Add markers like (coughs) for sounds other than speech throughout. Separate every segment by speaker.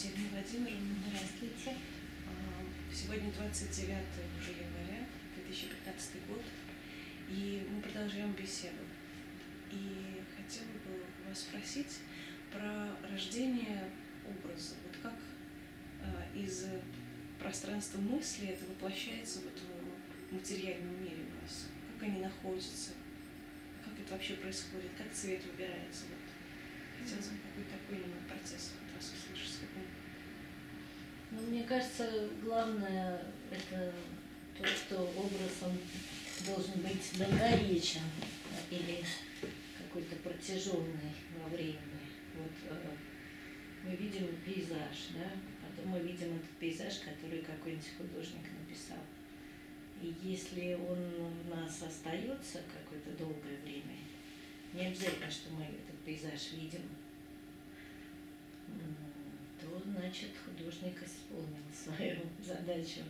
Speaker 1: Ксения Владимировна.
Speaker 2: Здравствуйте.
Speaker 1: А, Сегодня 29 уже января 2015 год, и мы продолжаем беседу. И хотела бы вас спросить про рождение образа. Вот как а, из пространства мысли это воплощается вот в материальном мире у вас? Как они находятся? Как это вообще происходит? Как цвет выбирается? Вот. Хотелось бы какой-то такой именно процесс от вас услышать. как он
Speaker 2: мне кажется, главное это то, что образ он должен быть долговечен или какой-то протяженный во времени. Вот э, мы видим пейзаж, да, потом мы видим этот пейзаж, который какой-нибудь художник написал. И если он в нас остается какое-то долгое время, не обязательно, что мы этот пейзаж видим, то значит художник исполнил (laughs) свою задачу,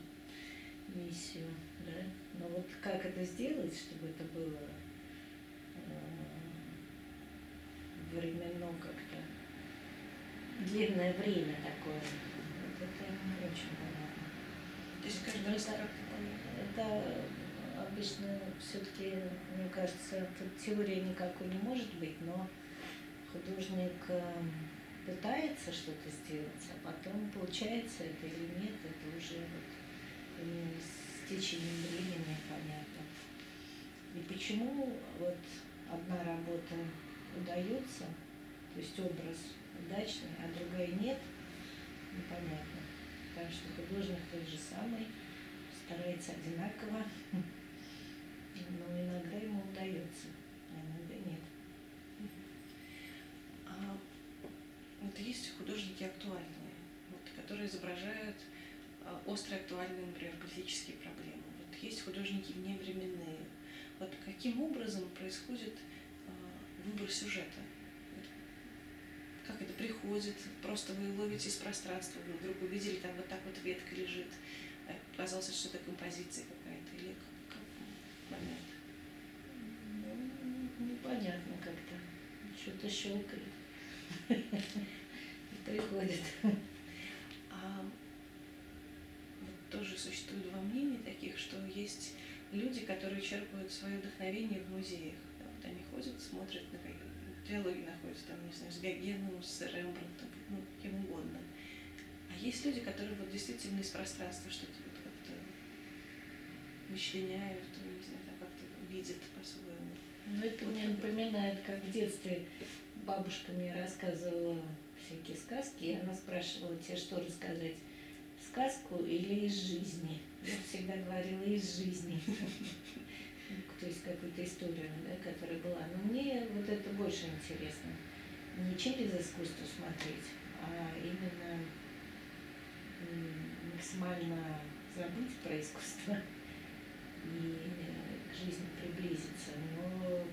Speaker 2: миссию. Да? Но вот как это сделать, чтобы это было э, временно как-то длинное время такое, вот это не очень понятно.
Speaker 1: То есть каждый раз
Speaker 2: Это-
Speaker 1: как-то.
Speaker 2: Это обычно все-таки, мне кажется, тут теории никакой не может быть, но художник э, пытается что-то сделать, а потом получается это или нет, это уже вот именно с течением времени понятно. И почему вот одна работа удается, то есть образ удачный, а другая нет, непонятно. Потому что художник тот же самый, старается одинаково, (laughs) но иногда ему удается, а иногда нет.
Speaker 1: А вот художники актуальные, вот, которые изображают а, острые актуальные, например, политические проблемы. Вот есть художники вневременные. Вот каким образом происходит а, выбор сюжета? Как это приходит? Просто вы ловите из пространства, вы вдруг увидели, там вот так вот ветка лежит, а показалось, что это композиция какая-то, или как, как момент?
Speaker 2: Ну, непонятно как-то. Что-то щелкает. (laughs) Приходит. (laughs)
Speaker 1: А вот тоже существует два мнения таких, что есть люди, которые черпают свое вдохновение в музеях. Да, Вот они ходят, смотрят на какие диалоги находятся там, не знаю, с Гогеном, с Рембрандтом, ну, кем угодно. А есть люди, которые вот действительно из пространства что-то вот как-то вычленяют, не знаю, там как-то видят по-своему.
Speaker 2: Ну, это мне напоминает, как в детстве бабушка мне рассказывала всякие сказки, и она спрашивала, тебе что рассказать, сказку или из жизни? Я всегда говорила из жизни. Ну, То есть какую-то историю, да, которая была. Но мне вот это больше интересно. Не через искусство смотреть, а именно максимально забыть про искусство и э, к жизни приблизиться. Но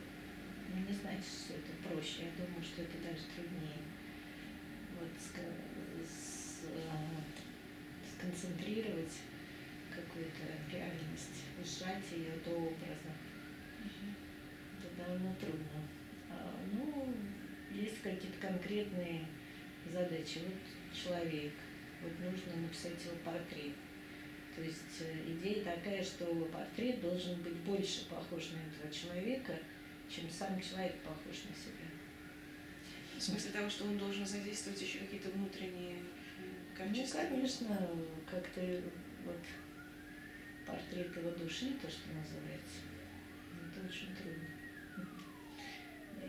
Speaker 2: не значит, что это проще. Я думаю, что это даже труднее. Вот с- э, сконцентрировать какую-то реальность, сжать ее до образа. Это довольно трудно. А, Ну, есть какие-то конкретные задачи. Вот человек, вот нужно написать его портрет. То есть э, идея такая, что портрет должен быть больше похож на этого человека, чем сам человек похож на себя.
Speaker 1: В смысле того, что он должен задействовать еще какие-то внутренние м,
Speaker 2: Ну,
Speaker 1: качества.
Speaker 2: конечно, как-то вот портрет его души, то, что называется, это очень трудно.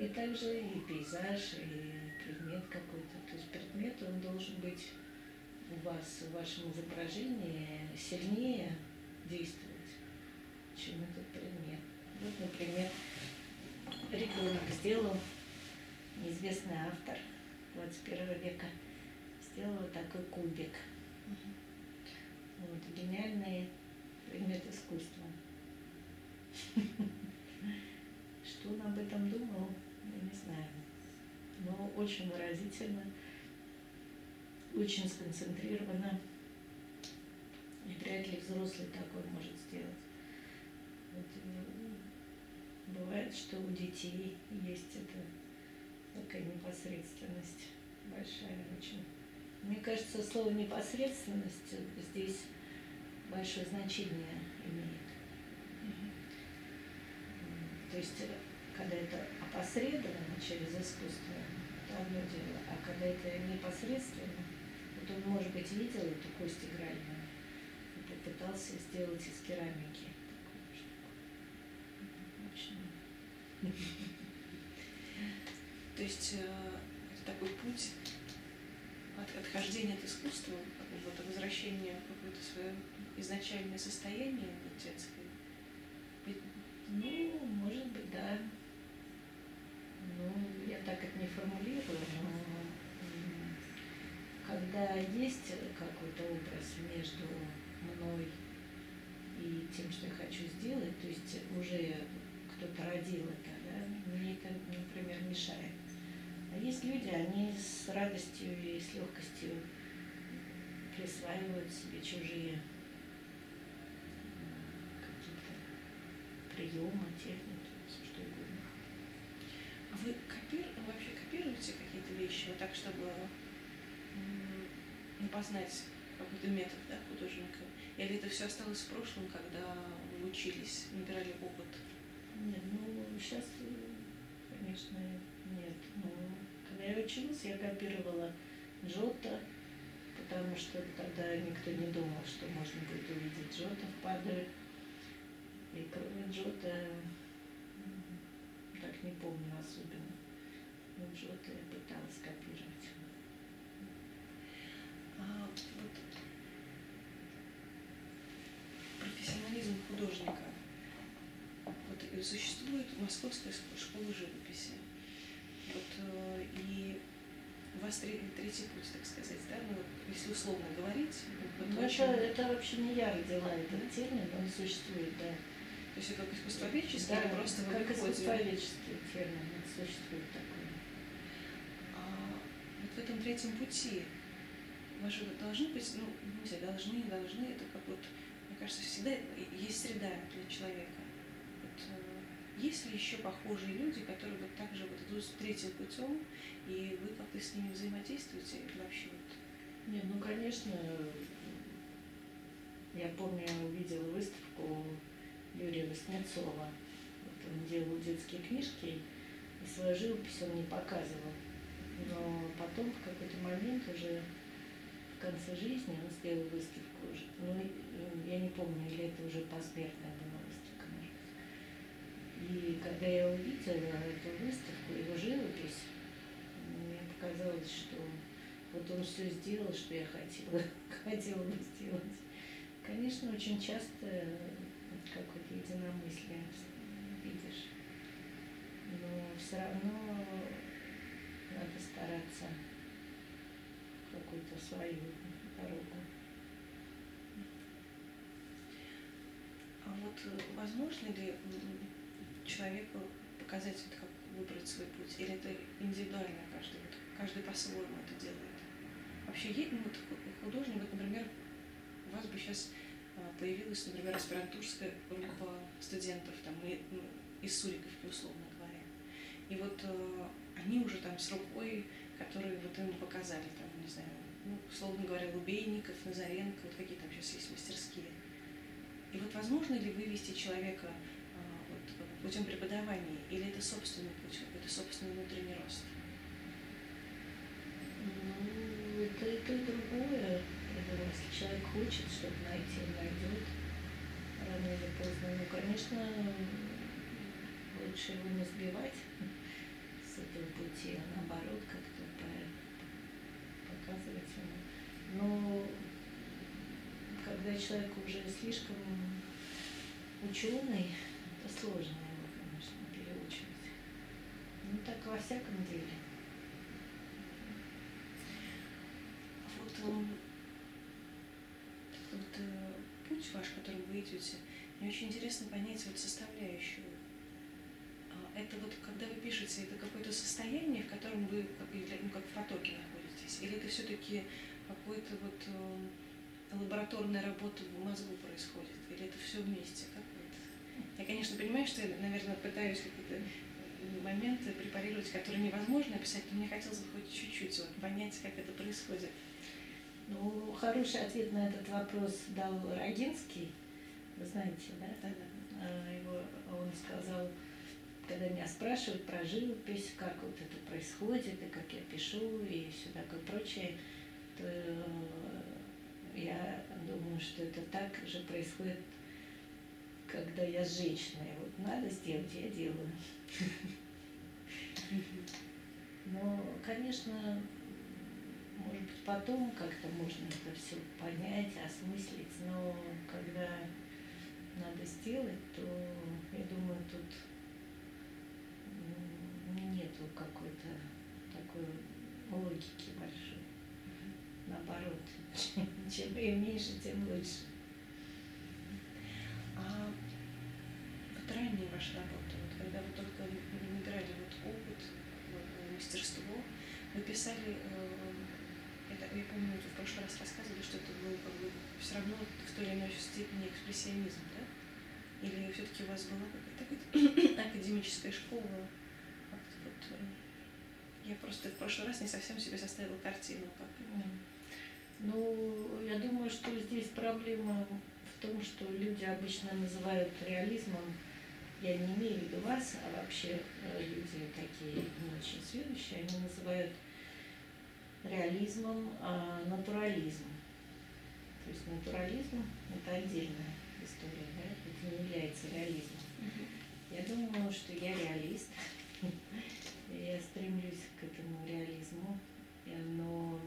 Speaker 2: И также и пейзаж, и предмет какой-то. То есть предмет, он должен быть у вас, в вашем изображении сильнее действовать, чем этот предмет. Вот, например, ребенок сделал, неизвестный автор 21 века, сделал вот такой кубик. Вот, гениальный предмет искусства. (laughs) Что он об этом думал, я не знаю. Но очень выразительно, очень сконцентрированно. И вряд ли взрослый такой может сделать. Вот, э, бывает, что у детей есть эта такая непосредственность большая очень. Мне кажется, слово непосредственность здесь большое значение имеет. То есть, когда это опосредованно через искусство, это одно дело, а когда это непосредственно, вот он, может быть, видел эту кость игральную и попытался сделать из керамики такую штуку. Очень.
Speaker 1: То есть э, это такой путь от отхождения от искусства, вот, возвращения в какое-то свое изначальное состояние детское.
Speaker 2: Ну, может быть, да. Ну, я так это не формулирую, но когда есть какой-то образ между мной и тем, что я хочу сделать, то есть уже кто-то родил это, да, мне это, например, мешает. Есть люди, они с радостью и с легкостью присваивают себе чужие какие-то приемы, техники, все что угодно.
Speaker 1: А вы копи... вообще копируете какие-то вещи вот так, чтобы ну, познать какой-то метод да, художника? Или это все осталось в прошлом, когда вы учились, набирали опыт?
Speaker 2: Нет, ну сейчас, конечно, нет. Когда я училась, я копировала Джота, потому что тогда никто не думал, что можно будет увидеть Джота в Падре. И кроме Джота, так не помню особенно, но Джота я пыталась копировать.
Speaker 1: А, вот профессионализм художника. Вот существует Московская школа живописи. Вот, э, и вас третий путь, так сказать, да, ну, если условно говорить.
Speaker 2: Вот ну, очень... это, это вообще не я родила этот термин, он существует, да.
Speaker 1: То есть это как искусствоведческий
Speaker 2: да,
Speaker 1: или просто
Speaker 2: как искусствоведческий термин, это существует такой.
Speaker 1: А вот в этом третьем пути ваши должны быть, ну, не знаю, должны, не должны, это как вот, мне кажется, всегда есть среда для человека. Есть ли еще похожие люди, которые вот так же вот идут третьим путем, и вы как-то с ними взаимодействуете вообще? Вот?
Speaker 2: Нет, ну, конечно, я помню, увидела выставку Юрия Васнецова. Вот он делал детские книжки, и свою живопись он не показывал. Но потом в какой-то момент уже в конце жизни он сделал выставку. Ну, я не помню, или это уже посмертная была и когда я увидела эту выставку, его живопись, мне показалось, что вот он все сделал, что я хотела, (laughs) хотела бы сделать. Конечно, очень часто какое-то единомыслие видишь, но все равно надо стараться какую-то свою дорогу.
Speaker 1: А вот э, возможно ли человеку показать, вот, как выбрать свой путь? Или это индивидуально каждый? Вот, каждый по-своему это делает. Вообще, есть, ну, вот, художник, вот, например, у вас бы сейчас а, появилась, например, аспирантурская группа студентов там, ну, из Суриковки, условно говоря. И вот э, они уже там с рукой, которые вот им показали, там, не знаю, ну, условно говоря, Лубейников, Назаренко, вот какие там сейчас есть мастерские. И вот возможно ли вывести человека путем преподавания, или это собственный путь, какой-то собственный внутренний рост?
Speaker 2: Ну, это и то, и другое. Если человек хочет что-то найти, найдет рано или поздно. Ну, конечно, лучше его не сбивать с этого пути, а наоборот как-то показывать ему. Но когда человек уже слишком ученый, это сложно. Ну так во всяком деле.
Speaker 1: Вот, вот э, путь ваш, которым вы идете, мне очень интересно понять вот составляющую. А, это вот, когда вы пишете, это какое-то состояние, в котором вы как, ну, как в потоке находитесь? Или это все-таки какой-то вот э, лабораторная работа в мозгу происходит? Или это все вместе? Как вот? Я, конечно, понимаю, что я, наверное, пытаюсь какие-то моменты препарировать, которые невозможно описать, но мне хотелось бы хоть чуть-чуть вот, понять, как это происходит.
Speaker 2: Ну, хороший ответ на этот вопрос дал Рогинский. Вы знаете, да?
Speaker 1: Да, да.
Speaker 2: А, Его, он сказал, когда меня спрашивают про живопись, как вот это происходит, и как я пишу, и все такое прочее, то э, я думаю, что это так же происходит, когда я с женщиной. Вот надо сделать, я делаю. Но, конечно, может быть, потом как-то можно это все понять, осмыслить, но когда надо сделать, то, я думаю, тут нету какой-то такой логики большой. Наоборот, (laughs) чем ее меньше, тем лучше.
Speaker 1: А вот ранее ваша работа, вот когда вы только набирали вот опыт, вот, э, мастерство, вы писали, э, я, так- я помню, в прошлый раз рассказывали, что это был как бы все равно в той или иной степени экспрессионизм, да? Или все-таки у вас была какая-то акад- (coughs) академическая школа? Вот, э, я просто в прошлый раз не совсем себе составила картину, как
Speaker 2: М. Ну, я думаю, что здесь проблема в том, что люди обычно называют реализмом, я не имею в виду вас, а вообще э, люди такие не очень сведущие, они называют реализмом а, натурализм. То есть натурализм – это отдельная история, да? это не является реализмом. Я думаю, что я реалист. (laughs) Я стремлюсь к этому реализму. Но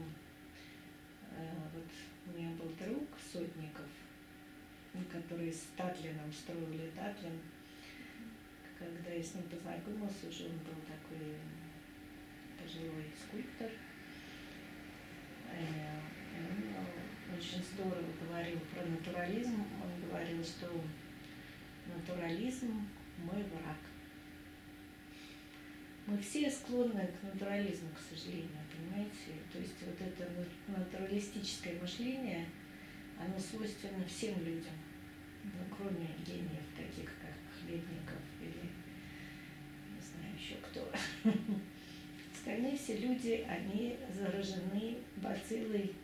Speaker 2: э, вот у меня был друг Сотников, который с Татлином строили Татлин. Когда я с ним познакомился, уже он был такой пожилой скульптор. Э, Он очень здорово говорил про натурализм. Он говорил, что натурализм – мой враг. Мы все склонны к натурализму, к сожалению, понимаете? То есть вот это на- натуралистическое мышление, оно свойственно всем людям, ну, кроме гениев, таких как Хлебников или еще кто. (laughs) Остальные все люди, они заражены бациллой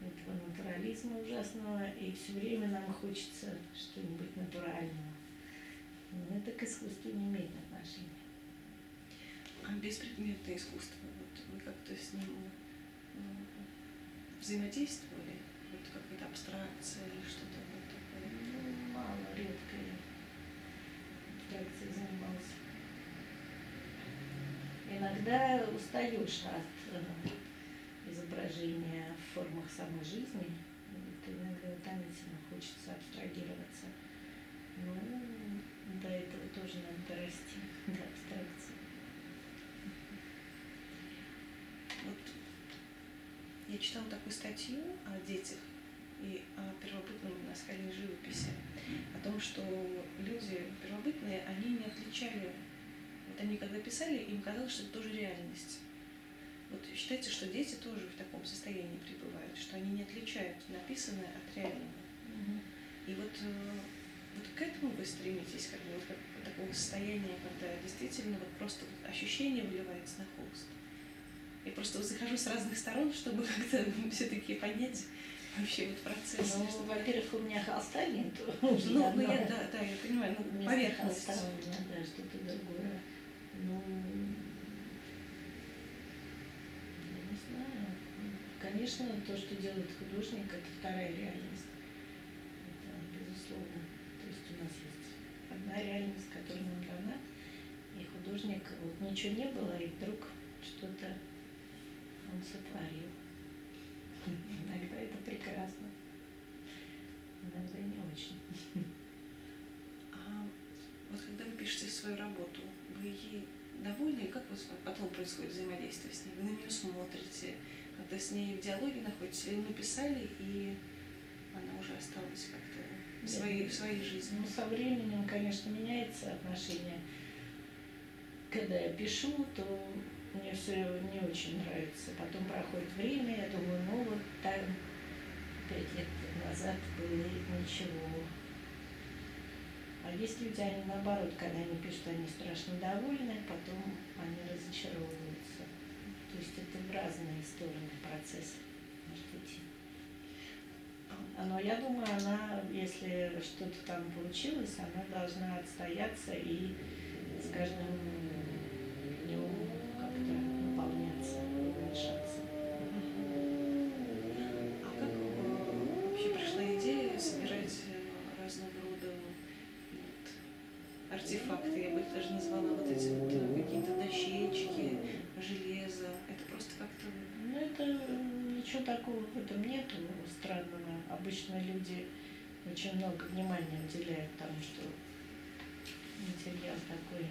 Speaker 2: этого натурализма ужасного, и все время нам хочется что-нибудь натурального. Но это к искусству не имеет отношения.
Speaker 1: А беспредметное искусство, вот вы как-то с ним ну, взаимодействовали? Вот какая-то абстракция или что-то вот такое?
Speaker 2: Ну, мало, редко я абстракцией занимался. Иногда устаешь от э, изображения в формах самой жизни. Это иногда утомительно, хочется абстрагироваться. Ну, до этого тоже надо дорасти, до абстракции.
Speaker 1: Вот я читала такую статью о детях и о первобытном наскальной живописи, о том, что люди первобытные, они не отличали, они когда писали, им казалось, что это тоже реальность. Вот считается, что дети тоже в таком состоянии пребывают, что они не отличают написанное от реального. И вот, э, вот к этому вы стремитесь, как бы вот как к такому состоянию, когда действительно вот просто вот ощущение выливается на холст. Я просто вот захожу с разных сторон, чтобы (laughs) как-то все-таки понять вообще вот процесс.
Speaker 2: Ну,
Speaker 1: чтобы-
Speaker 2: во-первых, у меня холста нет.
Speaker 1: ну, ну, я,
Speaker 2: давно.
Speaker 1: да, да, я понимаю, ну, поверхность.
Speaker 2: холста у меня, да, что-то другое. Ну, я не знаю. Конечно, то, что делает художник, это вторая реальность. Это безусловно. То есть у нас есть одна реальность, которая нам дана, и художник, вот ничего не было, и вдруг что-то он сотворил. Иногда это прекрасно, иногда не очень.
Speaker 1: А вот когда вы пишете свою работу, вы ей довольны? И как вот потом происходит взаимодействие с ней? Вы на нее смотрите, когда с ней в диалоге или написали, и она уже осталась как-то в своей, в своей жизни?
Speaker 2: Ну, со временем, конечно, меняется отношение. Когда я пишу, то мне все не очень нравится. Потом проходит время, я думаю, ну вот там пять лет назад было ничего. А есть люди, они наоборот, когда они пишут, они страшно довольны, потом они разочаровываются. То есть это в разные стороны процесс может идти. Но я думаю, она, если что-то там получилось, она должна отстояться и с каждым днем как-то наполняться, уменьшаться.
Speaker 1: А как э, вообще пришла идея собирать разного рода вот, артефакты, я бы их даже назвала вот эти вот э, какие-то дощечки, железо. Это просто как-то
Speaker 2: Ну, это м, ничего такого в этом нету странного. Обычно люди очень много внимания уделяют тому, что материал такой.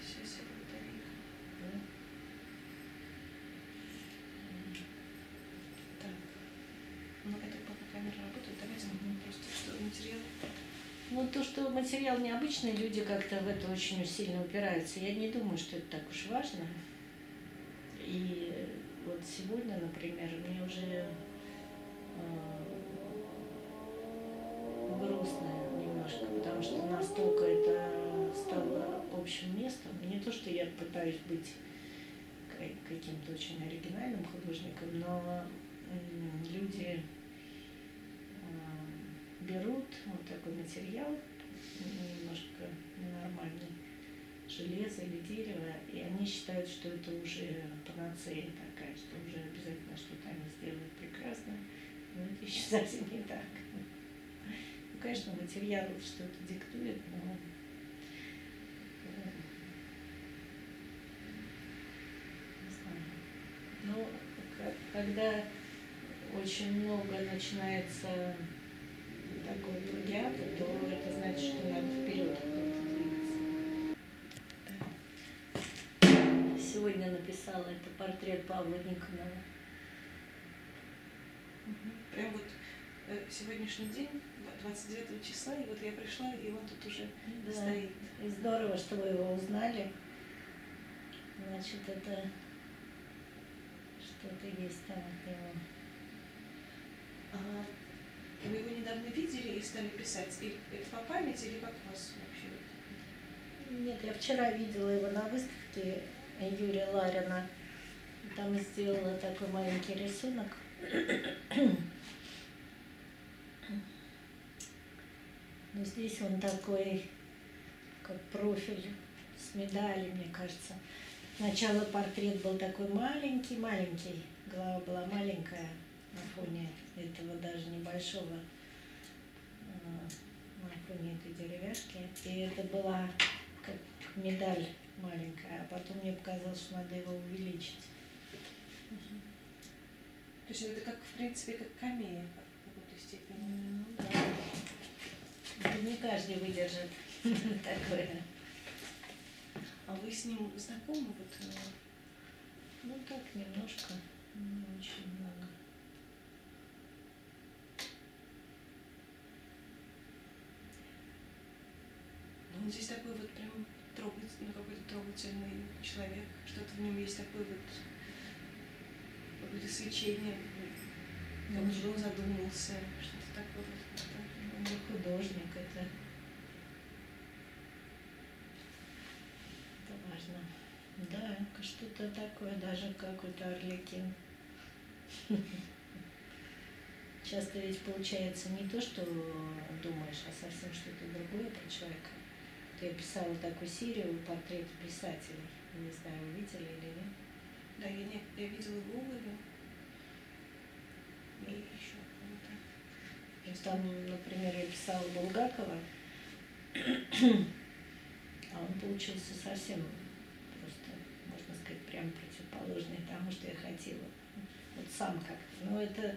Speaker 1: Сейчас я повторю.
Speaker 2: да.
Speaker 1: Так. Ну, это пока камера работает, давайте
Speaker 2: Мгм.
Speaker 1: просто что материал.
Speaker 2: Ну, то, что материал необычный, люди как-то в это очень сильно упираются. Я не думаю, что это так уж важно. И вот сегодня, например, мне уже э, грустно немножко, потому что настолько это стало общим местом. Не то, что я пытаюсь быть ка- каким-то очень оригинальным художником, но люди э, берут вот такой материал, немножко ненормальный, железо или дерево, и они считают, что это уже панацея что уже обязательно что-то они сделают прекрасно. Но это (laughs) еще совсем не так. Ну, конечно, материал что-то диктует, но э, не знаю. Ну, ка- когда очень много начинается такой плагиата, то это значит, что надо вперед написала это портрет Павла Никонова.
Speaker 1: Прям вот э, сегодняшний день, два- 29 числа, и вот я пришла, и он тут уже
Speaker 2: Да.
Speaker 1: стоит.
Speaker 2: И здорово, что вы его узнали. Значит, это что-то есть там от него.
Speaker 1: А вы его недавно видели и стали писать? Или это по памяти, или как у вас вообще?
Speaker 2: Нет, я вчера видела его на выставке Юрия Ларина. Там сделала такой маленький рисунок. Но здесь он такой, как профиль с медалью, мне кажется. Сначала портрет был такой маленький-маленький, голова была маленькая на фоне этого даже небольшого, э, на фоне этой деревяшки. И это была как медаль маленькая, а потом мне показалось, что надо его увеличить.
Speaker 1: То есть это как, в принципе, как камея в какой-то степени.
Speaker 2: Ну да. Это не каждый выдержит (laughs) такое.
Speaker 1: А вы с ним знакомы? Вот, э,
Speaker 2: Ну так, немножко, не очень много.
Speaker 1: ну, он здесь такой вот прям трогательный, трогательный человек. Что-то в нем есть такое вот какое-то свечение, как он задумался, что-то такое вот.
Speaker 2: Он не художник, это, это важно. Да, что-то такое, даже какой-то арлекин. Часто ведь получается не то, что думаешь, а совсем что-то другое про человека. Я писала такую серию портрет писателей. Не знаю, вы видели или нет.
Speaker 1: Да, я, не, я видела Гоголя и еще кого-то.
Speaker 2: Там, например, я писала Булгакова, а он получился совсем просто, можно сказать, прям противоположный тому, что я хотела. Вот сам как-то. Но это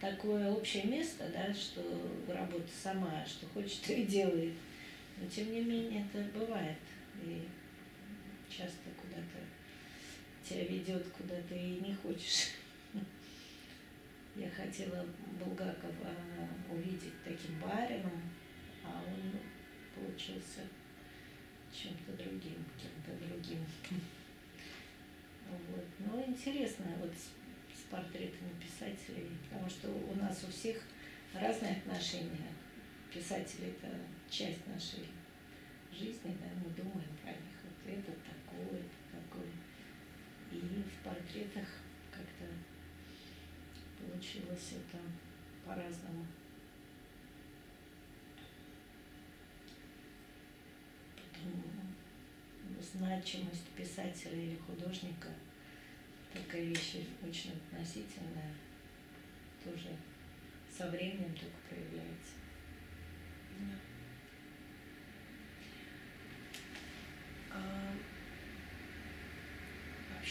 Speaker 2: такое общее место, да, что работа сама, что хочет, то и делает. Но тем не менее это бывает. И часто куда-то тебя ведет, куда ты и не хочешь. Я хотела Булгакова увидеть таким барином, а он получился чем-то другим, кем-то другим. Вот. Но интересно вот с, с портретами писателей, потому что у нас у всех разные отношения. Писатели – это часть нашей жизни, да, мы думаем про них. Вот это такое, такое. И в портретах как-то получилось это по-разному. Значимость писателя или художника такая вещь очень относительная, тоже со временем только проявляется.
Speaker 1: Да. А,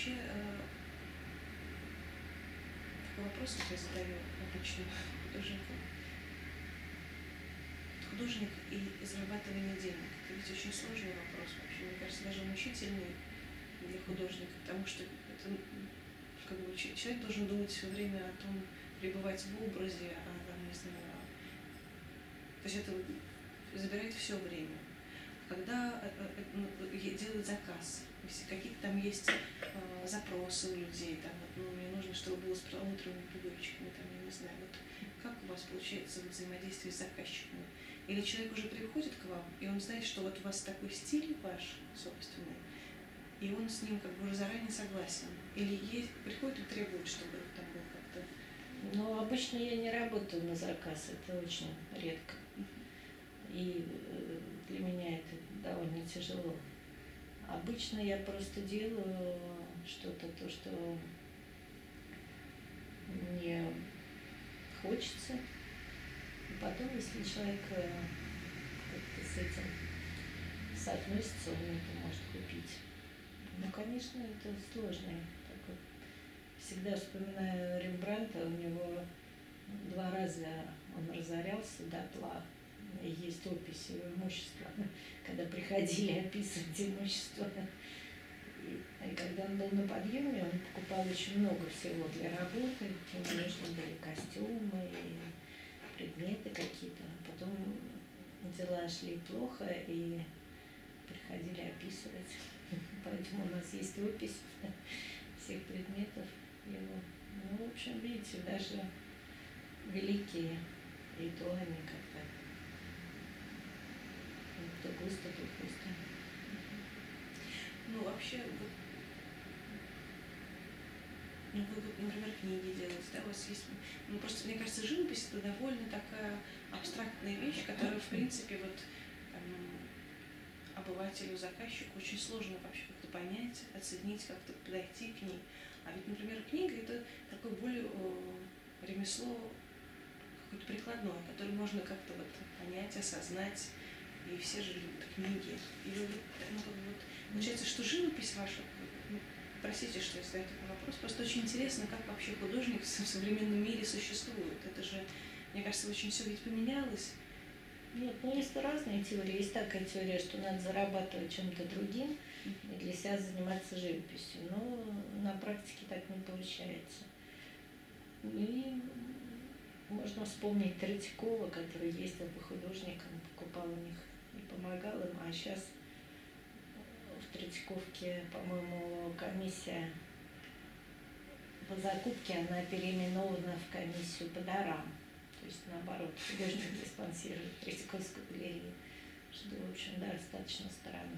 Speaker 1: вообще, э, вопрос, я задаю обычно художнику. Художник и зарабатывание денег. Это ведь очень сложный вопрос вообще. Мне кажется, даже мучительный для художника, потому что это, как бы, человек должен думать все время о том, пребывать в образе, а там, не знаю, то есть это забирает все время. Когда э, э, ну, делают заказ, если какие-то там есть э, запросы у людей, там, ну, мне нужно, чтобы было с промоутерными приборчиками, там, я не знаю, вот как у вас получается взаимодействие с заказчиками? Или человек уже приходит к вам, и он знает, что вот у вас такой стиль ваш собственный, и он с ним как бы уже заранее согласен. Или есть, приходит и требует, чтобы там был как-то...
Speaker 2: Ну, обычно я не работаю на заказ, это очень редко. И э, для меня это довольно тяжело. Обычно я просто делаю что-то, то, что мне хочется. И потом, если человек э, как-то с этим соотносится, он это может купить. Ну, конечно, это сложно. Такой. Всегда вспоминаю Рембранта, у него два раза он разорялся дотла. Есть опись имущества, (laughs) когда приходили описывать имущество. И, когда он был на подъеме, он покупал очень много всего для работы. У него нужны были костюмы и предметы какие-то. А потом дела шли плохо, и приходили описывать. (laughs) Поэтому у нас есть опись (laughs) всех предметов его. Ну, в общем, видите, даже великие, они как-то то густо, то пусто.
Speaker 1: Ну, вообще, вот, ну, вы, вот, например, книги делаете, да, у вас есть, ну, просто, мне кажется, живопись это довольно такая абстрактная вещь, которая, в принципе, вот, там, обывателю, заказчику очень сложно вообще как-то понять, оценить, как-то подойти к ней. А ведь, например, книга это такое более э, ремесло какое-то прикладное, которое можно как-то вот понять, осознать. И все же любят книги. И вы, ну, как бы вот, получается, что живопись ваша, ну, простите, что я задаю такой вопрос, просто очень интересно, как вообще художник в современном мире существует. Это же, мне кажется, очень все ведь поменялось.
Speaker 2: Нет, ну есть разные теории. Есть такая теория, что надо зарабатывать чем-то другим и для себя заниматься живописью. Но на практике так не получается. И можно вспомнить Третьякова, который ездил по художникам, покупал у них помогал им. А сейчас в Третьяковке, по-моему, комиссия по закупке, она переименована в комиссию по дарам. То есть наоборот, художник диспансирует Третьяковскую галерею, что, в общем, да, достаточно странно.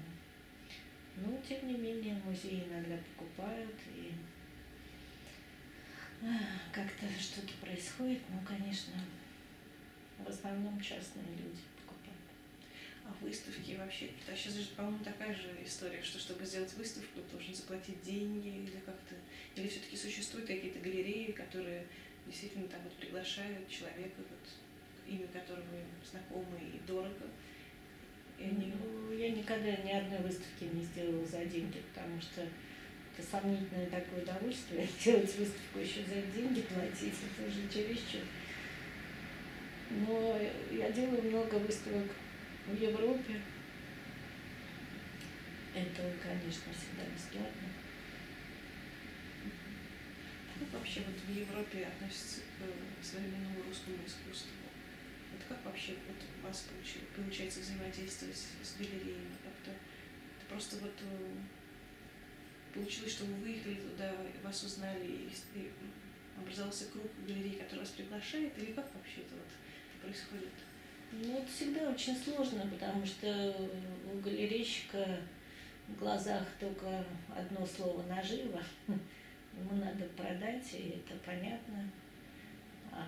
Speaker 2: Но, тем не менее, музеи иногда покупают, и как-то что-то происходит, ну, конечно, в основном частные люди.
Speaker 1: А выставки вообще, да, сейчас же, по-моему, такая же история, что чтобы сделать выставку, должен заплатить деньги или как-то, или все-таки существуют какие-то галереи, которые действительно там вот приглашают человека, вот, имя которого им знакомо и дорого.
Speaker 2: И они... ну, я никогда ни одной выставки не сделала за деньги, потому что это сомнительное такое удовольствие (laughs) делать выставку еще за деньги платить, это уже чересчур. Но я делаю много выставок в Европе. Это, конечно, всегда бесплатно.
Speaker 1: Как вообще вот в Европе относятся к современному русскому искусству? Вот как вообще вот у вас получается взаимодействовать с галереями? Как-то это просто вот э, получилось, что вы выехали туда, вас узнали, и образовался круг галерей, который вас приглашает, или как вообще это вот происходит?
Speaker 2: Ну, это всегда очень сложно, потому что у галерейщика в глазах только одно слово «наживо», (laughs) ему надо продать, и это понятно. А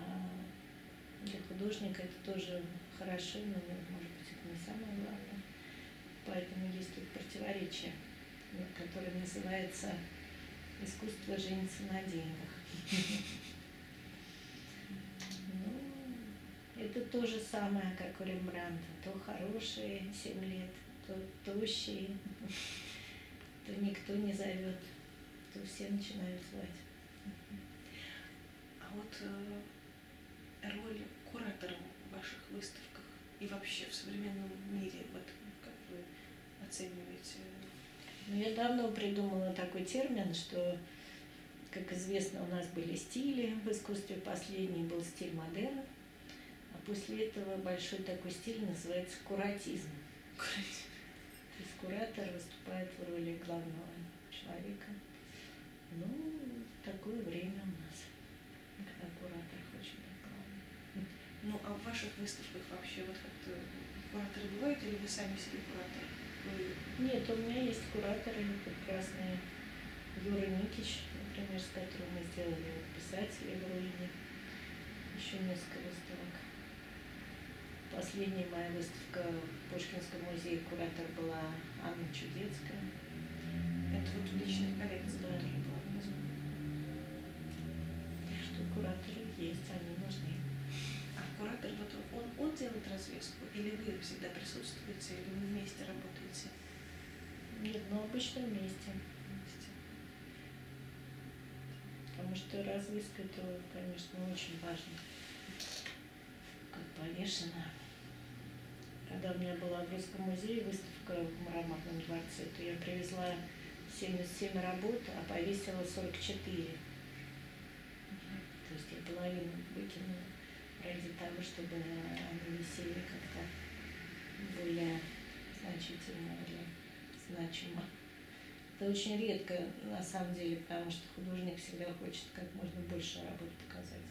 Speaker 2: для художника это тоже хорошо, но, может быть, это не самое главное. Поэтому есть тут противоречие, которое называется «Искусство женится на деньгах». (laughs) Ну, это то же самое, как у Рембранта. То хорошие семь лет, то тощие, то никто не зовет, то все начинают звать.
Speaker 1: А вот э, роль куратора в ваших выставках и вообще в современном мире, вот как вы оцениваете?
Speaker 2: Ну, я давно придумала такой термин, что, как известно, у нас были стили в искусстве. Последний был стиль модерн, после этого большой такой стиль называется куратизм. То есть куратор выступает в роли главного человека. Ну, такое время у нас, когда куратор хочет быть главным.
Speaker 1: Ну, а в ваших выставках вообще вот как-то кураторы бывают или вы сами себе куратор? Вы...
Speaker 2: Нет, у меня есть кураторы прекрасные. Юра Никич, например, с которым мы сделали писателя в руине. Еще несколько выставок. Последняя моя выставка в Пушкинском музее куратор была Анна Чудецкая.
Speaker 1: Это вот в личной коллекции,
Speaker 2: Да. Что кураторы есть, они нужны.
Speaker 1: А куратор, вот он, он делает развеску, или вы всегда присутствуете, или вы вместе работаете?
Speaker 2: Нет, но обычно вместе.
Speaker 1: Вместе.
Speaker 2: Потому что развеска это, конечно, очень важно. Как повешено. Когда у меня была в Русском музее выставка в Мраморном дворце, то я привезла 77 работ, а повесила 44. То есть я половину выкинула ради того, чтобы они висели как-то более значительно или значимо. Это очень редко, на самом деле, потому что художник всегда хочет как можно больше работ показать.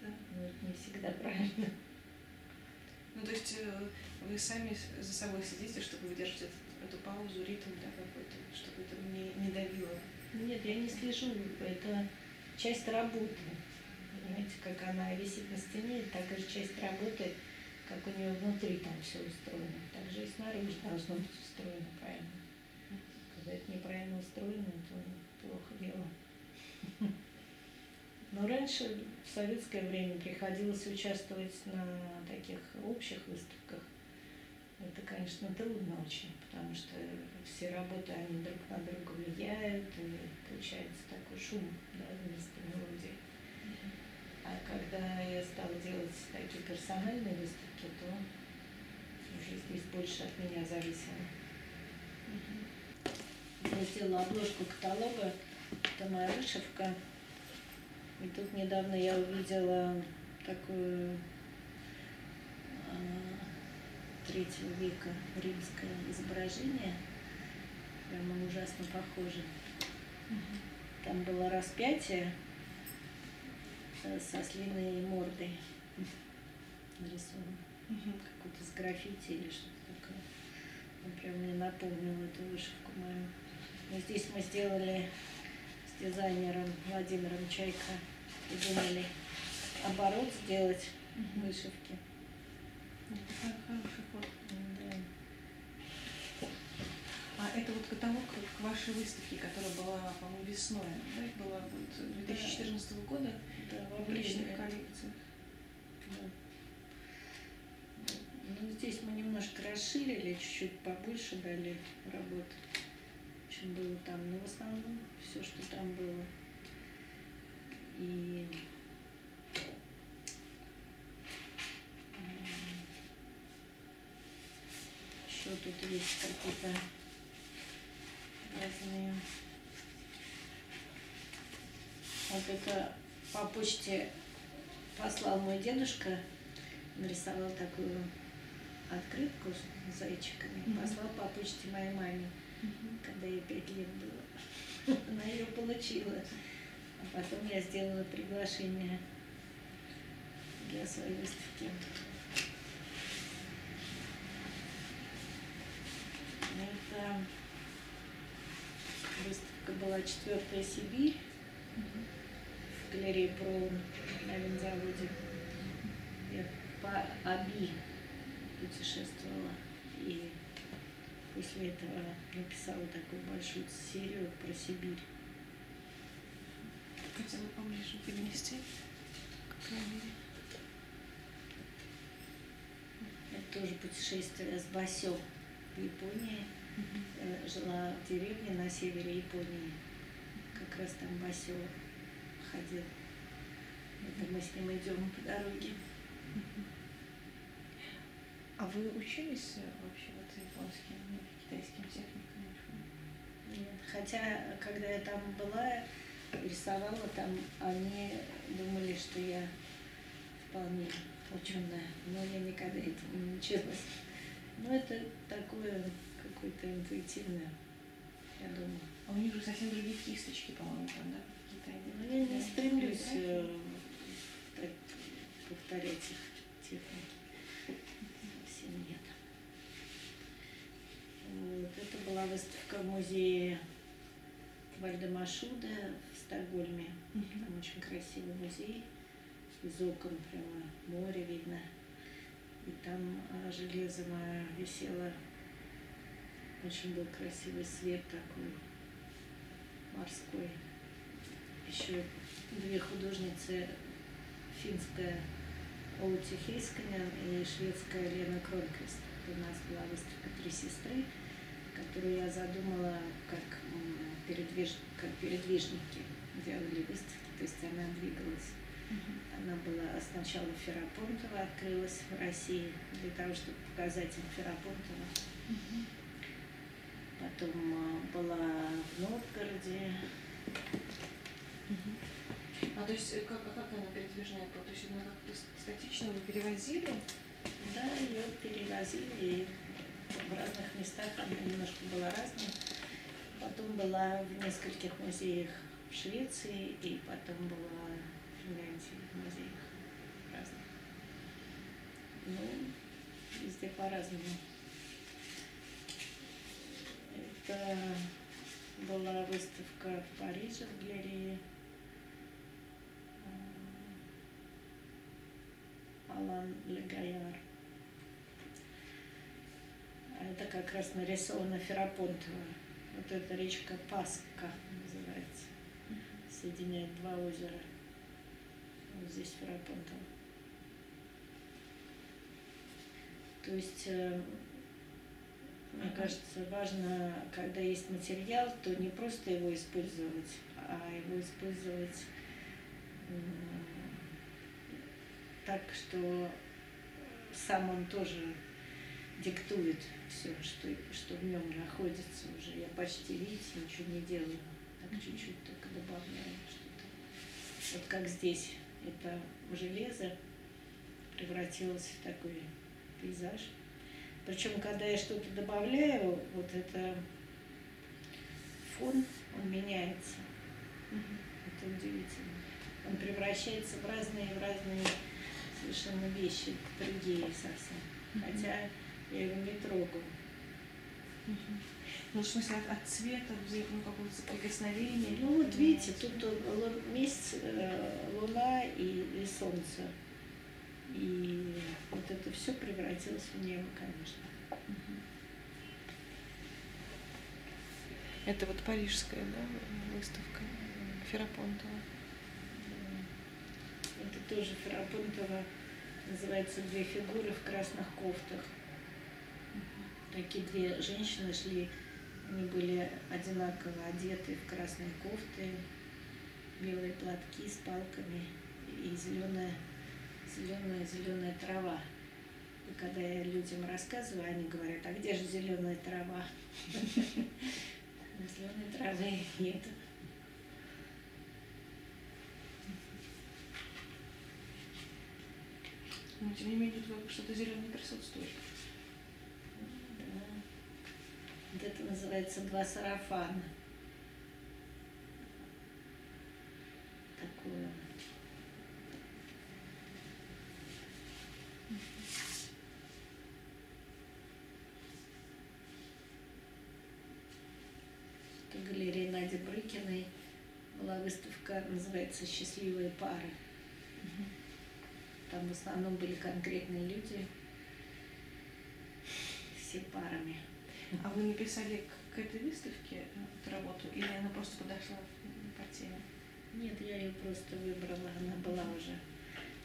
Speaker 1: Да.
Speaker 2: Но это не всегда правильно.
Speaker 1: Ну, то есть э, вы сами за собой следите, чтобы выдержать этот- эту паузу, ритм да, какой-то, чтобы это не, не давило.
Speaker 2: Нет, я не слежу, это часть работы. Понимаете, как она висит на стене, так и часть работы, как у нее внутри там все устроено. Так же и снаружи должно быть устроено правильно. Когда это неправильно устроено, то плохо дело. Но раньше, в советское время, приходилось участвовать на таких общих выставках. Это, конечно, трудно очень, потому что все работы, они друг на друга влияют, и получается такой шум да, вместо мелодии. А когда я стала делать такие персональные выставки, то уже здесь больше от меня зависело. Я сделала обложку каталога, это моя вышивка. И тут недавно я увидела такую а, третьего века римское изображение, прямо ужасно похоже. Там было распятие э, со слиной мордой нарисовано. Какой-то с граффити или что-то такое. Он прям мне напомнил эту вышивку мою. Но здесь мы сделали дизайнером Владимиром Чайко, придумали оборот сделать вышивки.
Speaker 1: Хороший ход.
Speaker 2: Да.
Speaker 1: А это вот каталог к вашей выставке, которая была, по-моему, весной, да, была вот 2014 года
Speaker 2: Да,
Speaker 1: в личных
Speaker 2: время.
Speaker 1: коллекциях.
Speaker 2: Да. Ну, здесь мы немножко расширили, чуть-чуть побольше дали работ, чем было там. Но в основном все, что там было. И еще тут есть какие-то разные. Вот это по почте послал мой дедушка, нарисовал такую открытку с зайчиками, послал по почте моей маме, когда ей пять лет было. (laughs) Она ее получила. А потом я сделала приглашение для своей выставки. Это выставка была «Четвертая Сибирь». в галерее Проун на винзаводе. Я по Аби путешествовала и после этого написала такую большую серию про Сибирь.
Speaker 1: Хотела поближе перенести. Как мере.
Speaker 2: Это тоже путешествие с Басё в Японии. Э, Жила в деревне на севере Японии. Как раз там Басё ходил. Это мы с ним идем по дороге.
Speaker 1: А вы учились э, вообще вот японским, ну, китайским техникам?
Speaker 2: Нет. Хотя, когда я там была, рисовала там, они думали, что я вполне ученая, но я никогда этому не училась. Но это такое какое-то интуитивное, я думаю.
Speaker 1: А у них же совсем другие кисточки, по-моему, там, да? в Китае.
Speaker 2: Но я не
Speaker 1: Да.
Speaker 2: стремлюсь э, повторять их техники. Совсем нет. Вот. Это была выставка в музее Вальдемашуда в Стокгольме.
Speaker 1: Мгм.
Speaker 2: Там очень красивый музей. Из окон прямо море видно. И там а, железо мое висело. Очень был красивый свет такой морской. Еще две художницы, финская Оути Хейсканен и шведская Лена Кронквист. У нас была выставка «Три сестры», которую я задумала как, передвиж... как передвижники делали выставки, то есть она двигалась. Она была сначала в Ферапонтово, открылась в России для того, чтобы показать им Ферапонтово.
Speaker 1: Мгм.
Speaker 2: Потом а, была в Новгороде.
Speaker 1: Мгм. А то есть э, как, а как она передвижная была? То есть она как-то статично вы перевозили?
Speaker 2: Да, ее перевозили в разных местах, она немножко была разная. Потом была в нескольких музеях в Швеции и потом была в Финляндии в музеях разных. Ну, везде по-разному. Это была выставка в Париже в галерее. Алан Легаяр. Это как раз нарисовано Ферапонтово. Вот эта речка Паска называется. Соединяет два озера. Вот здесь Ферапонтово. То есть, э, мне кажется, важно, когда есть материал, то не просто его использовать, а его использовать так, что сам он тоже диктует все, что, что в нем находится уже. Я почти, видите, ничего не делаю. Так чуть-чуть только добавляю что-то. Вот как здесь это железо превратилось в такой пейзаж. Причем, когда я что-то добавляю, вот это фон, он меняется. Это удивительно. Он превращается в разные, в разные совершенно вещи, другие совсем. Хотя я его не трогаю.
Speaker 1: Мгм. Ну, в смысле, от, от цвета, ну, какого-то соприкосновения.
Speaker 2: Ну вот видите, тут лу- месяц, э, луна и, и солнце. И вот это все превратилось в небо, конечно.
Speaker 1: Это вот парижская, да, выставка э, Ферапонтова.
Speaker 2: Это тоже Ферапонтова называется «Две фигуры в красных кофтах». Такие две женщины шли, они были одинаково одеты в красные кофты, белые платки с палками и зеленая, зеленая, зеленая трава. И когда я людям рассказываю, они говорят, а где же зеленая трава? (laughs) Зеленой травы нет.
Speaker 1: Но тем не менее, что-то зеленое присутствует.
Speaker 2: Да. Вот это называется два сарафана. Такое. Это галерея Нади Брыкиной была выставка, называется «Счастливые пары». Там в основном были конкретные люди, все парами.
Speaker 1: А вы написали к, к этой выставке э, эту работу, или она просто подошла по теме?
Speaker 2: Нет, я ее просто выбрала, она была уже.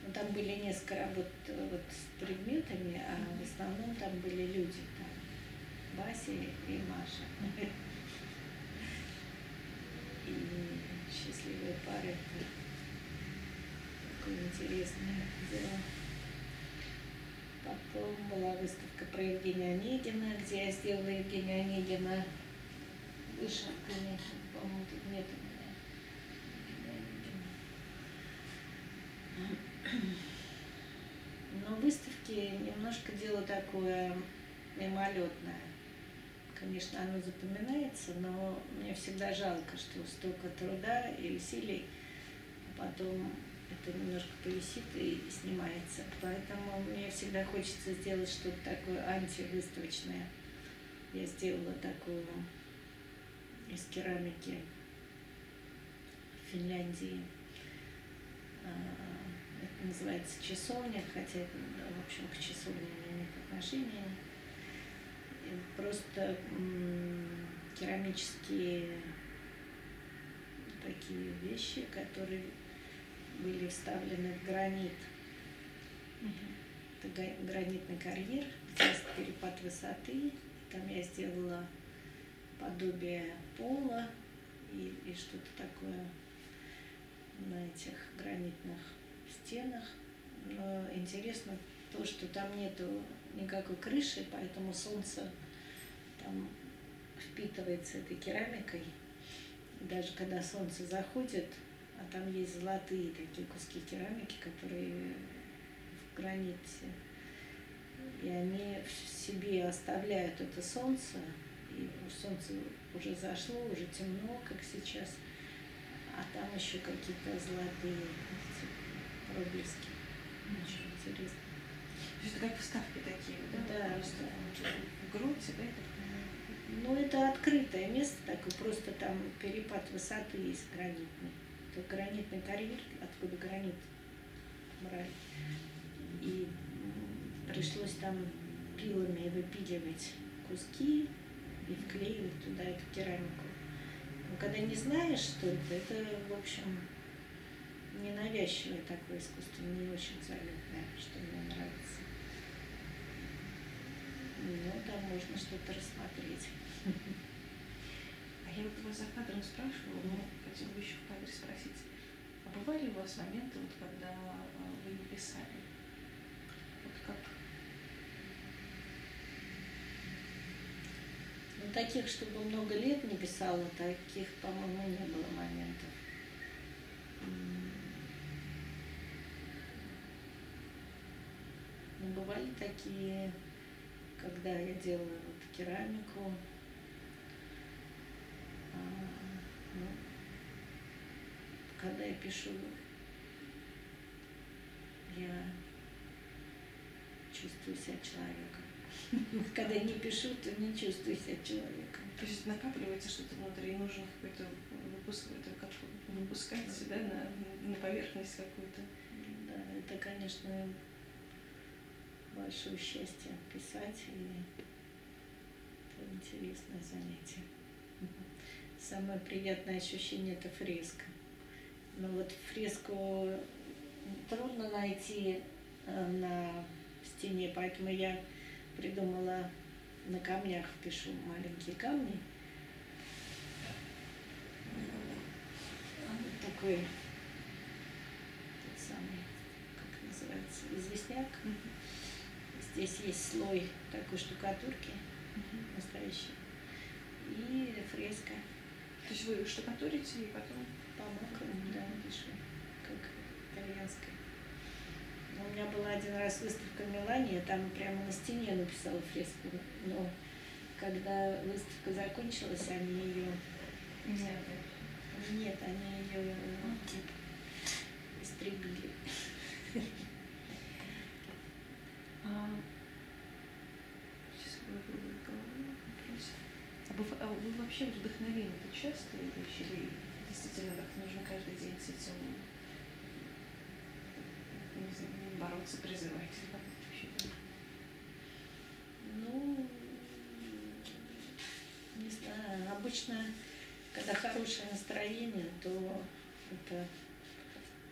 Speaker 2: Ну, там были несколько работ э, вот с предметами, а в основном там были люди. Там Вася и Маша. И счастливые пары такое интересное дело. Потом была выставка про Евгения Онегина, где я сделала Евгения Онегина вышивками. По-моему, тут нет у меня. Но выставки немножко дело такое мимолетное. Конечно, оно запоминается, но мне всегда жалко, что столько труда и усилий, а потом это немножко повисит и снимается. Поэтому мне всегда хочется сделать что-то такое антивыставочное. Я сделала такую из керамики в Финляндии. А, Это называется часовня, хотя, в общем, к часовне меня нет отношения. Просто керамические такие вещи, которые были вставлены в гранит. Это гранитный карьер, где есть перепад высоты. Там я сделала подобие пола и, и что-то такое на этих гранитных стенах. Но интересно то, что там нету никакой крыши, поэтому солнце там впитывается этой керамикой. Даже когда солнце заходит, а там есть золотые такие куски керамики, которые в граните, и они в себе оставляют это солнце, и солнце уже зашло, уже темно, как сейчас, а там еще какие-то золотые проблески. Очень интересно.
Speaker 1: То есть это как вставки такие, да?
Speaker 2: Да,
Speaker 1: Просто
Speaker 2: да.
Speaker 1: в грудь, да?
Speaker 2: Ну, это открытое место такое, просто там перепад высоты есть гранитный. Это гранитный карьер, откуда гранит брали. И пришлось там пилами выпиливать куски и вклеивать туда эту керамику. Но когда не знаешь, что это, это, в общем, ненавязчивое такое искусство, не очень заметное, что мне нравится. Ну, там можно что-то рассмотреть.
Speaker 1: А я вот вас за кадром спрашивала, но хотела бы еще в кадре спросить. А бывали у вас моменты, вот, когда а, вы не писали? Вот как?
Speaker 2: Ну, таких, чтобы много лет не писала, таких, по-моему, не было моментов. Ну, бывали такие, когда я делала вот керамику. Ну, когда я пишу, я чувствую себя человеком. (laughs) Когда я не пишу, то не чувствую себя человеком.
Speaker 1: То есть накапливается что-то внутри, нужно какой-то выпуск, это как выпускать, да, на, на поверхность какую-то.
Speaker 2: Да, это, конечно, большое счастье писать, и это интересное занятие. Самое приятное ощущение – это фреска. Но вот фреску трудно найти э, на стене, поэтому я придумала на камнях пишу маленькие камни. Вот такой тот самый, как называется, известняк. Здесь есть слой такой штукатурки настоящий и фреска
Speaker 1: То есть вы штукатурите и потом...
Speaker 2: по мокрому, да, пишу, как итальянская. Но У меня была один раз выставка в Милане, я там прямо на стене написала фреску, но когда выставка закончилась, они ее
Speaker 1: Нет.
Speaker 2: нет, они ее типа истребили.
Speaker 1: А, сейчас вы головой вопрос. А вы, а вы вообще вдохновены это часто или действительно как-то нужно каждый день с этим не знаю, бороться, призывать. Как?
Speaker 2: Ну, не знаю, обычно, когда хорошее настроение, то это,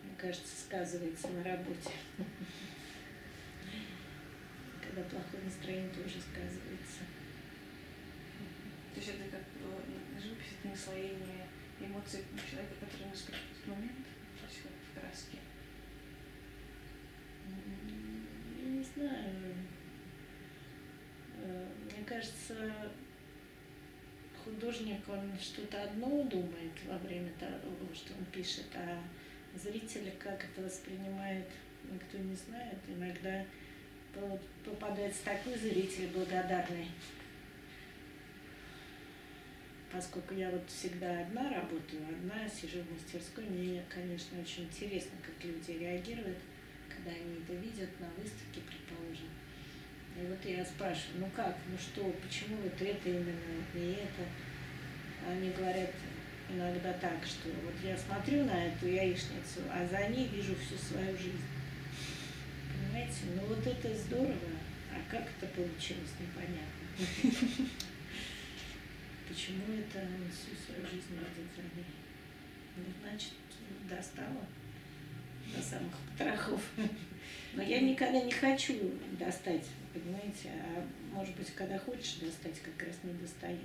Speaker 2: мне кажется, сказывается на работе. Когда плохое настроение, тоже сказывается.
Speaker 1: То есть это как это наслоение эмоций человека, который наступит в момент, как в краске.
Speaker 2: Я не знаю. Э, Мне кажется, художник, он что-то одно думает во время того, что он пишет, а зритель как это воспринимает, никто не знает. Иногда по- попадается такой зритель благодарный, поскольку я вот всегда одна работаю, одна, сижу в мастерской, мне, конечно, очень интересно, как люди реагируют, когда они это видят на выставке, предположим. И вот я спрашиваю, ну как, ну что, почему вот это именно, не это? Они говорят иногда так, что вот я смотрю на эту яичницу, а за ней вижу всю свою жизнь. Понимаете? Ну вот это здорово, а как это получилось, непонятно. Почему это всю свою жизнь видит ней? Ну, значит, достала до самых потрохов. Но я никогда не хочу достать, понимаете, а может быть, когда хочешь достать, как раз не достаешь.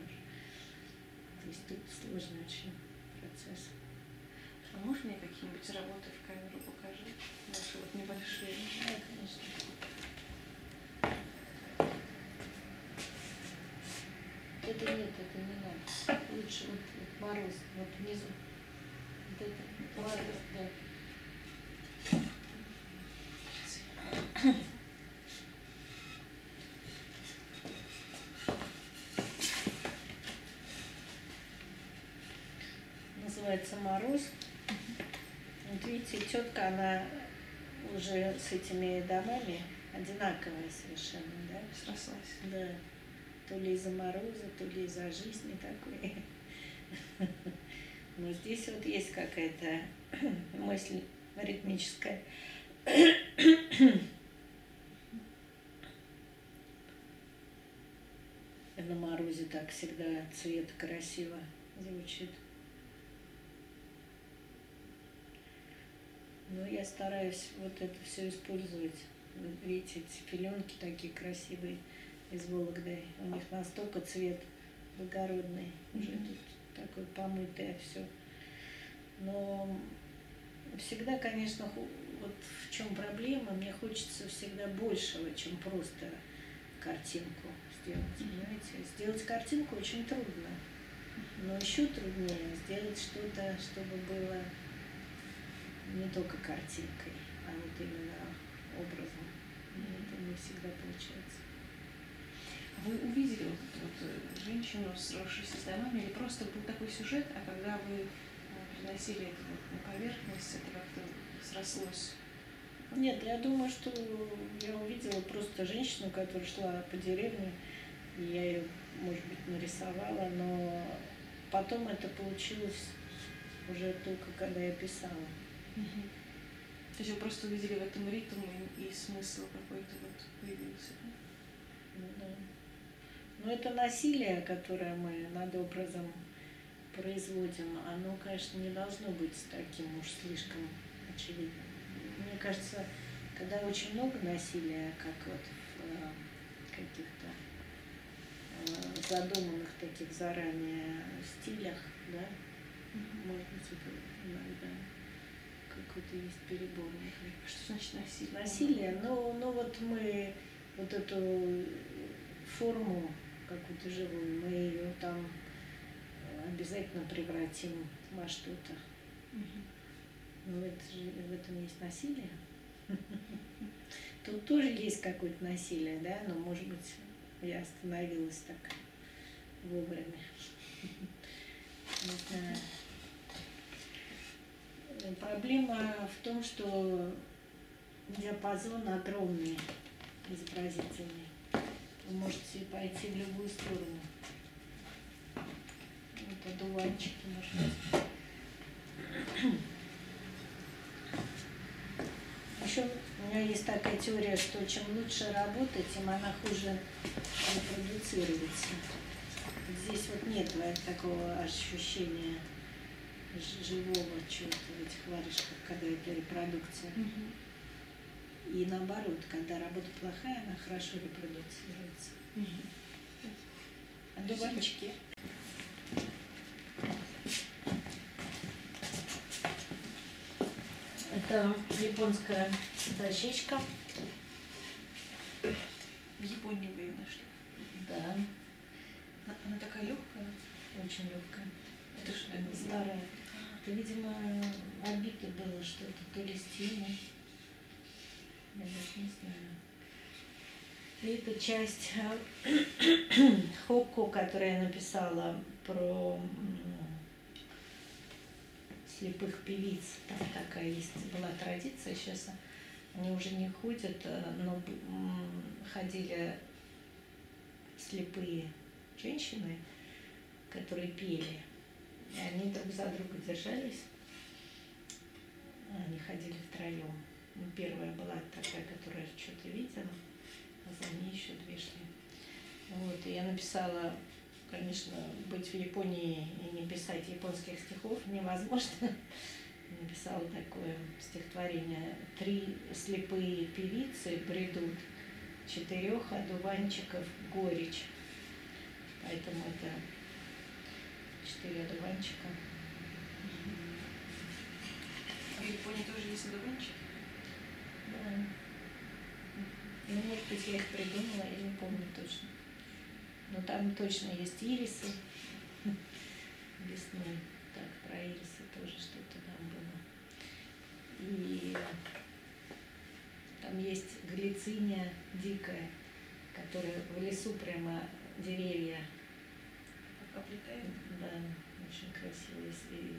Speaker 2: То есть тут сложный очень процесс.
Speaker 1: А можешь мне какие-нибудь работы в камеру покажи? Наши вот небольшие.
Speaker 2: Да, конечно. Это нет, это не надо. Лучше вот, вот мороз, вот внизу. Вот это мороз, да. Называется мороз. Вот видите, тетка, она уже с этими домами одинаковая совершенно, да?
Speaker 1: Срослась.
Speaker 2: Да. То ли из-за мороза, то ли из-за жизни такой. (laughs) Но здесь вот есть какая-то (clears throat) мысль ритмическая. (clears throat) На морозе так всегда цвет красиво звучит. Но я стараюсь вот это все использовать. Видите, эти пеленки такие красивые из Вологды. У них настолько цвет благородный, уже тут такое помытое все. Но всегда, конечно, вот в чем проблема, мне хочется всегда большего, чем просто картинку сделать. Понимаете? Сделать картинку очень трудно. Но еще труднее сделать что-то, чтобы было не только картинкой, а вот именно образом. И это не всегда получается.
Speaker 1: Вы увидели вот эту вот э, женщину, сросшуюся с домами, или просто был такой сюжет, а когда вы э, приносили это вот на поверхность, это как-то срослось?
Speaker 2: Нет, я думаю, что я увидела просто женщину, которая шла по деревне, и я ее, может быть, нарисовала, но потом это получилось уже только когда я писала.
Speaker 1: То есть вы просто увидели в этом ритм и, и смысл какой-то вот появился, да?
Speaker 2: Ну да. Но это насилие, которое мы над образом производим, оно, конечно, не должно быть таким уж слишком очевидным. Мне кажется, когда очень много насилия, как вот в э, каких-то э, задуманных таких заранее стилях, да, может быть, иногда какой-то есть перебор.
Speaker 1: Что значит насилие?
Speaker 2: Насилие, ну, ну вот мы вот эту форму какую-то живую, мы ее там э, обязательно превратим во что-то.
Speaker 1: Мгм.
Speaker 2: Ну, это же, в этом есть насилие. Тут тоже есть какое-то насилие, да, но, может быть, я остановилась так вовремя. Не знаю. Проблема в том, что диапазон огромный изобразительный. Вы можете пойти в любую сторону. Вот одуванчики, быть. Еще у меня есть такая теория, что чем лучше работать, тем она хуже репродуцируется. Здесь вот нет такого ощущения живого чего-то в этих варежках, когда это репродукция. Угу. Наоборот, когда работа плохая, она хорошо репродуцируется. Угу. А дуванчики? Это японская дощечка.
Speaker 1: В Японии вы ее нашли?
Speaker 2: Да.
Speaker 1: Она такая легкая?
Speaker 2: Очень легкая.
Speaker 1: Это что?
Speaker 2: Старая. Это, видимо, обиты было что-то, то ли стены. Я даже не знаю. И это часть (clears throat) Хокко, которую я написала про слепых певиц. Там такая есть была традиция, сейчас они уже не ходят, э, но ходили слепые женщины, которые пели. И они друг за друга держались. Они ходили втроем. Ну, первая была такая, которая что-то видела, а за ней еще две шли. Вот, и я написала конечно, быть в Японии и не писать японских стихов невозможно. (laughs) Написала такое стихотворение. Три слепые певицы бредут, четырех одуванчиков горечь. Поэтому это четыре одуванчика.
Speaker 1: В Японии тоже есть одуванчики?
Speaker 2: Да. Ну, может быть, я их придумала, я не помню точно. Но там точно есть ирисы (laughs) весной. Так, про ирисы тоже что-то там было. И там есть глициния дикая, которая в лесу прямо деревья
Speaker 1: облетает.
Speaker 2: Да, очень красиво, если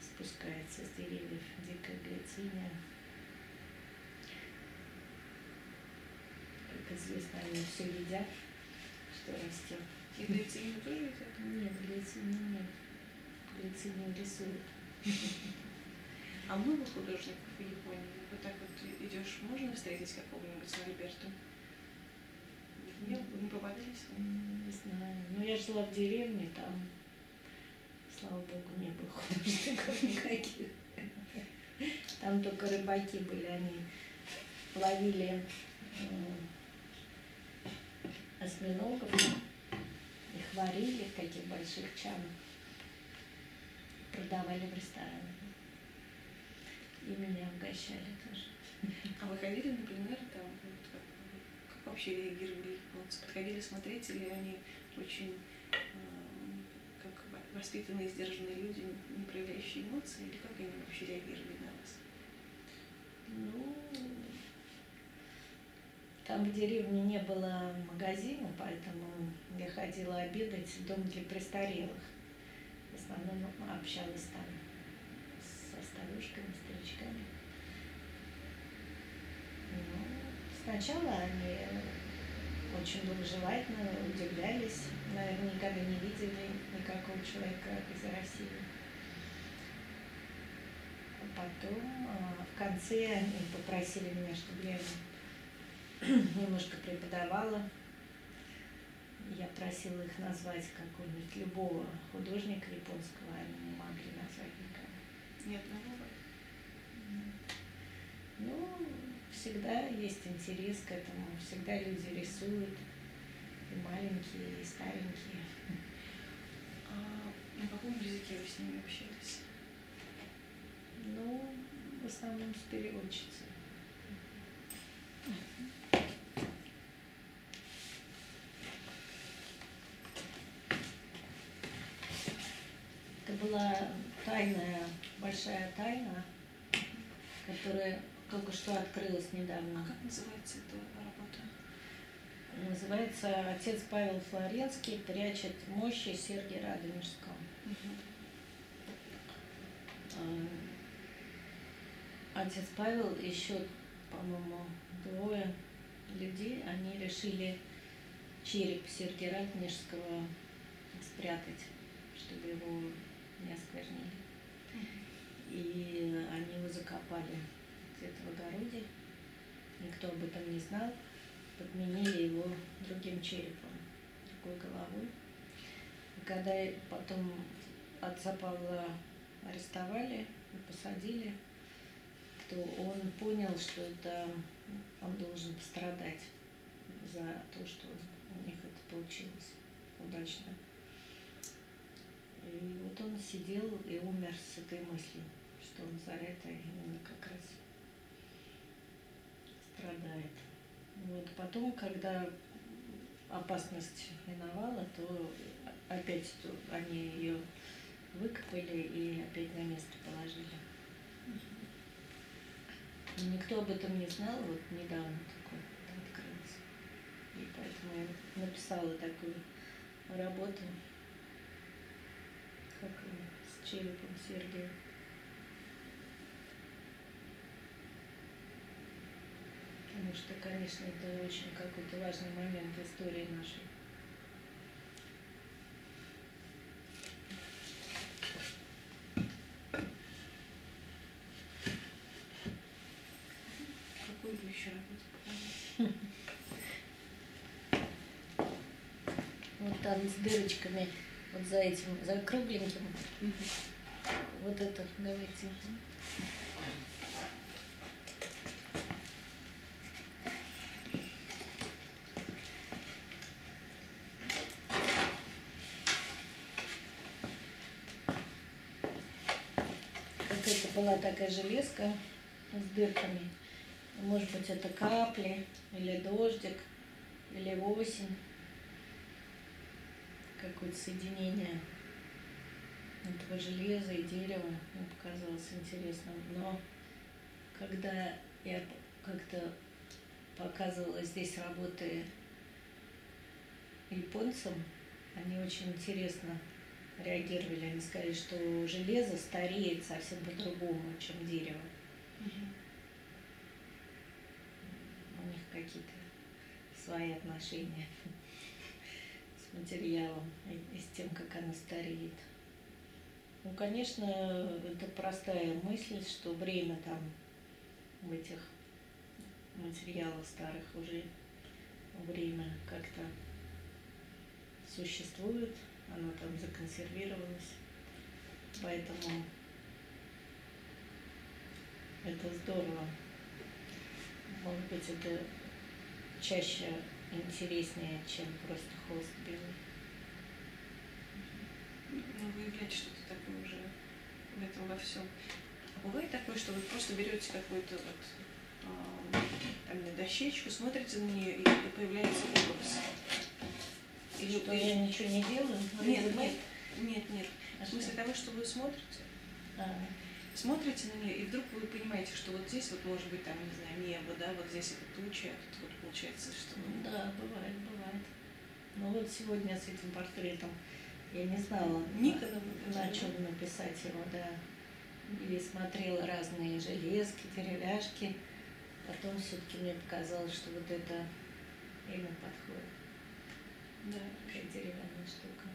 Speaker 2: спускается с деревьев дикая глициния. Как известно, они все едят что растет.
Speaker 1: И глицинин тоже едят?
Speaker 2: Нет, глицинин нет. Глицинин рисует.
Speaker 1: А много художников в Японии? Вот так вот идешь, можно встретить какого-нибудь Альберту? Нет, вы не попадались?
Speaker 2: Не знаю. Ну, я жила в деревне, там, слава богу, не было художников никаких. Там только рыбаки были, они ловили осьминогов, их варили в таких больших чанах, продавали в ресторанах. И меня угощали тоже.
Speaker 1: А вы ходили, например, там, вот как, как вообще реагировали японцы? Подходили смотреть, или они очень э, как воспитанные, сдержанные люди, не проявляющие эмоции, или как они вообще реагировали на вас?
Speaker 2: Ну, там в деревне не было магазина, поэтому я ходила обедать в дом для престарелых. В основном общалась там со старушками, старичками. Ну, сначала они очень благожелательно удивлялись, наверное, никогда не видели никакого человека из России. А потом а, в конце они попросили меня, чтобы я (clears throat) немножко преподавала. Я просила их назвать какого-нибудь любого художника японского, они не могли назвать никого.
Speaker 1: Нет одного?
Speaker 2: Ну, всегда есть интерес к этому, всегда люди рисуют, и маленькие, и старенькие.
Speaker 1: А на каком языке вы с ними общались?
Speaker 2: Ну, в основном с переводчицей. Была тайная, большая тайна, которая только что открылась недавно.
Speaker 1: А как называется эта работа?
Speaker 2: Называется «Отец Павел Флоренский прячет мощи Сергия Радонежского». Угу. Отец Павел еще, по-моему, двое людей, они решили череп Сергия Радонежского спрятать, чтобы его не осквернили. копали где-то в огороде. Никто об этом не знал. Подменили его другим черепом, другой головой. И когда потом отца Павла арестовали и посадили, то он понял, что это он должен пострадать за то, что у них это получилось удачно. И вот он сидел и умер с этой мыслью, что он за это именно как раз страдает. Вот потом, когда опасность миновала, то опять они ее выкопали и опять на место положили. Никто об этом не знал, вот недавно такое открылось. И поэтому я написала такую работу, как с черепом Сергея. Потому что, конечно, это очень какой-то важный момент истории нашей. (laughs) Вот там с дырочками, вот за этим, за кругленьким. Угу. Вот это давайте. Вот это была такая железка с дырками. Может быть, это капли, или дождик, или осень. Какое-то соединение этого железа и дерева мне показалось интересным. Но когда я как-то показывала здесь работы японцам, они очень интересно реагировали. Они сказали, что железо стареет совсем по-другому, чем дерево. Угу какие-то свои отношения материалом и с тем, как она стареет. Ну, конечно, это простая мысль, что время там в этих материалах старых уже время как-то существует, оно там законсервировалось. Поэтому это здорово. Может быть, это чаще интереснее, чем просто холст белый.
Speaker 1: Ну, выявлять что-то такое уже в этом во всем. А бывает такое, что вы просто берете какую-то вот э, там, дощечку, смотрите на нее, и появляется образ.
Speaker 2: Или что я ничего не делаю?
Speaker 1: Нет, нет, нет, нет. А в смысле того, что вы смотрите. А смотрите на нее, и вдруг вы понимаете, что вот здесь вот может быть там, не знаю, небо, да, вот здесь это туча, а тут вот получается, что...
Speaker 2: Да, бывает, бывает. Ну вот сегодня с этим портретом я не знала,
Speaker 1: Никогда
Speaker 2: на чем написать его, да. И смотрела разные железки, деревяшки. Потом все-таки мне показалось, что вот это именно подходит.
Speaker 1: Да.
Speaker 2: Такая деревянная штука.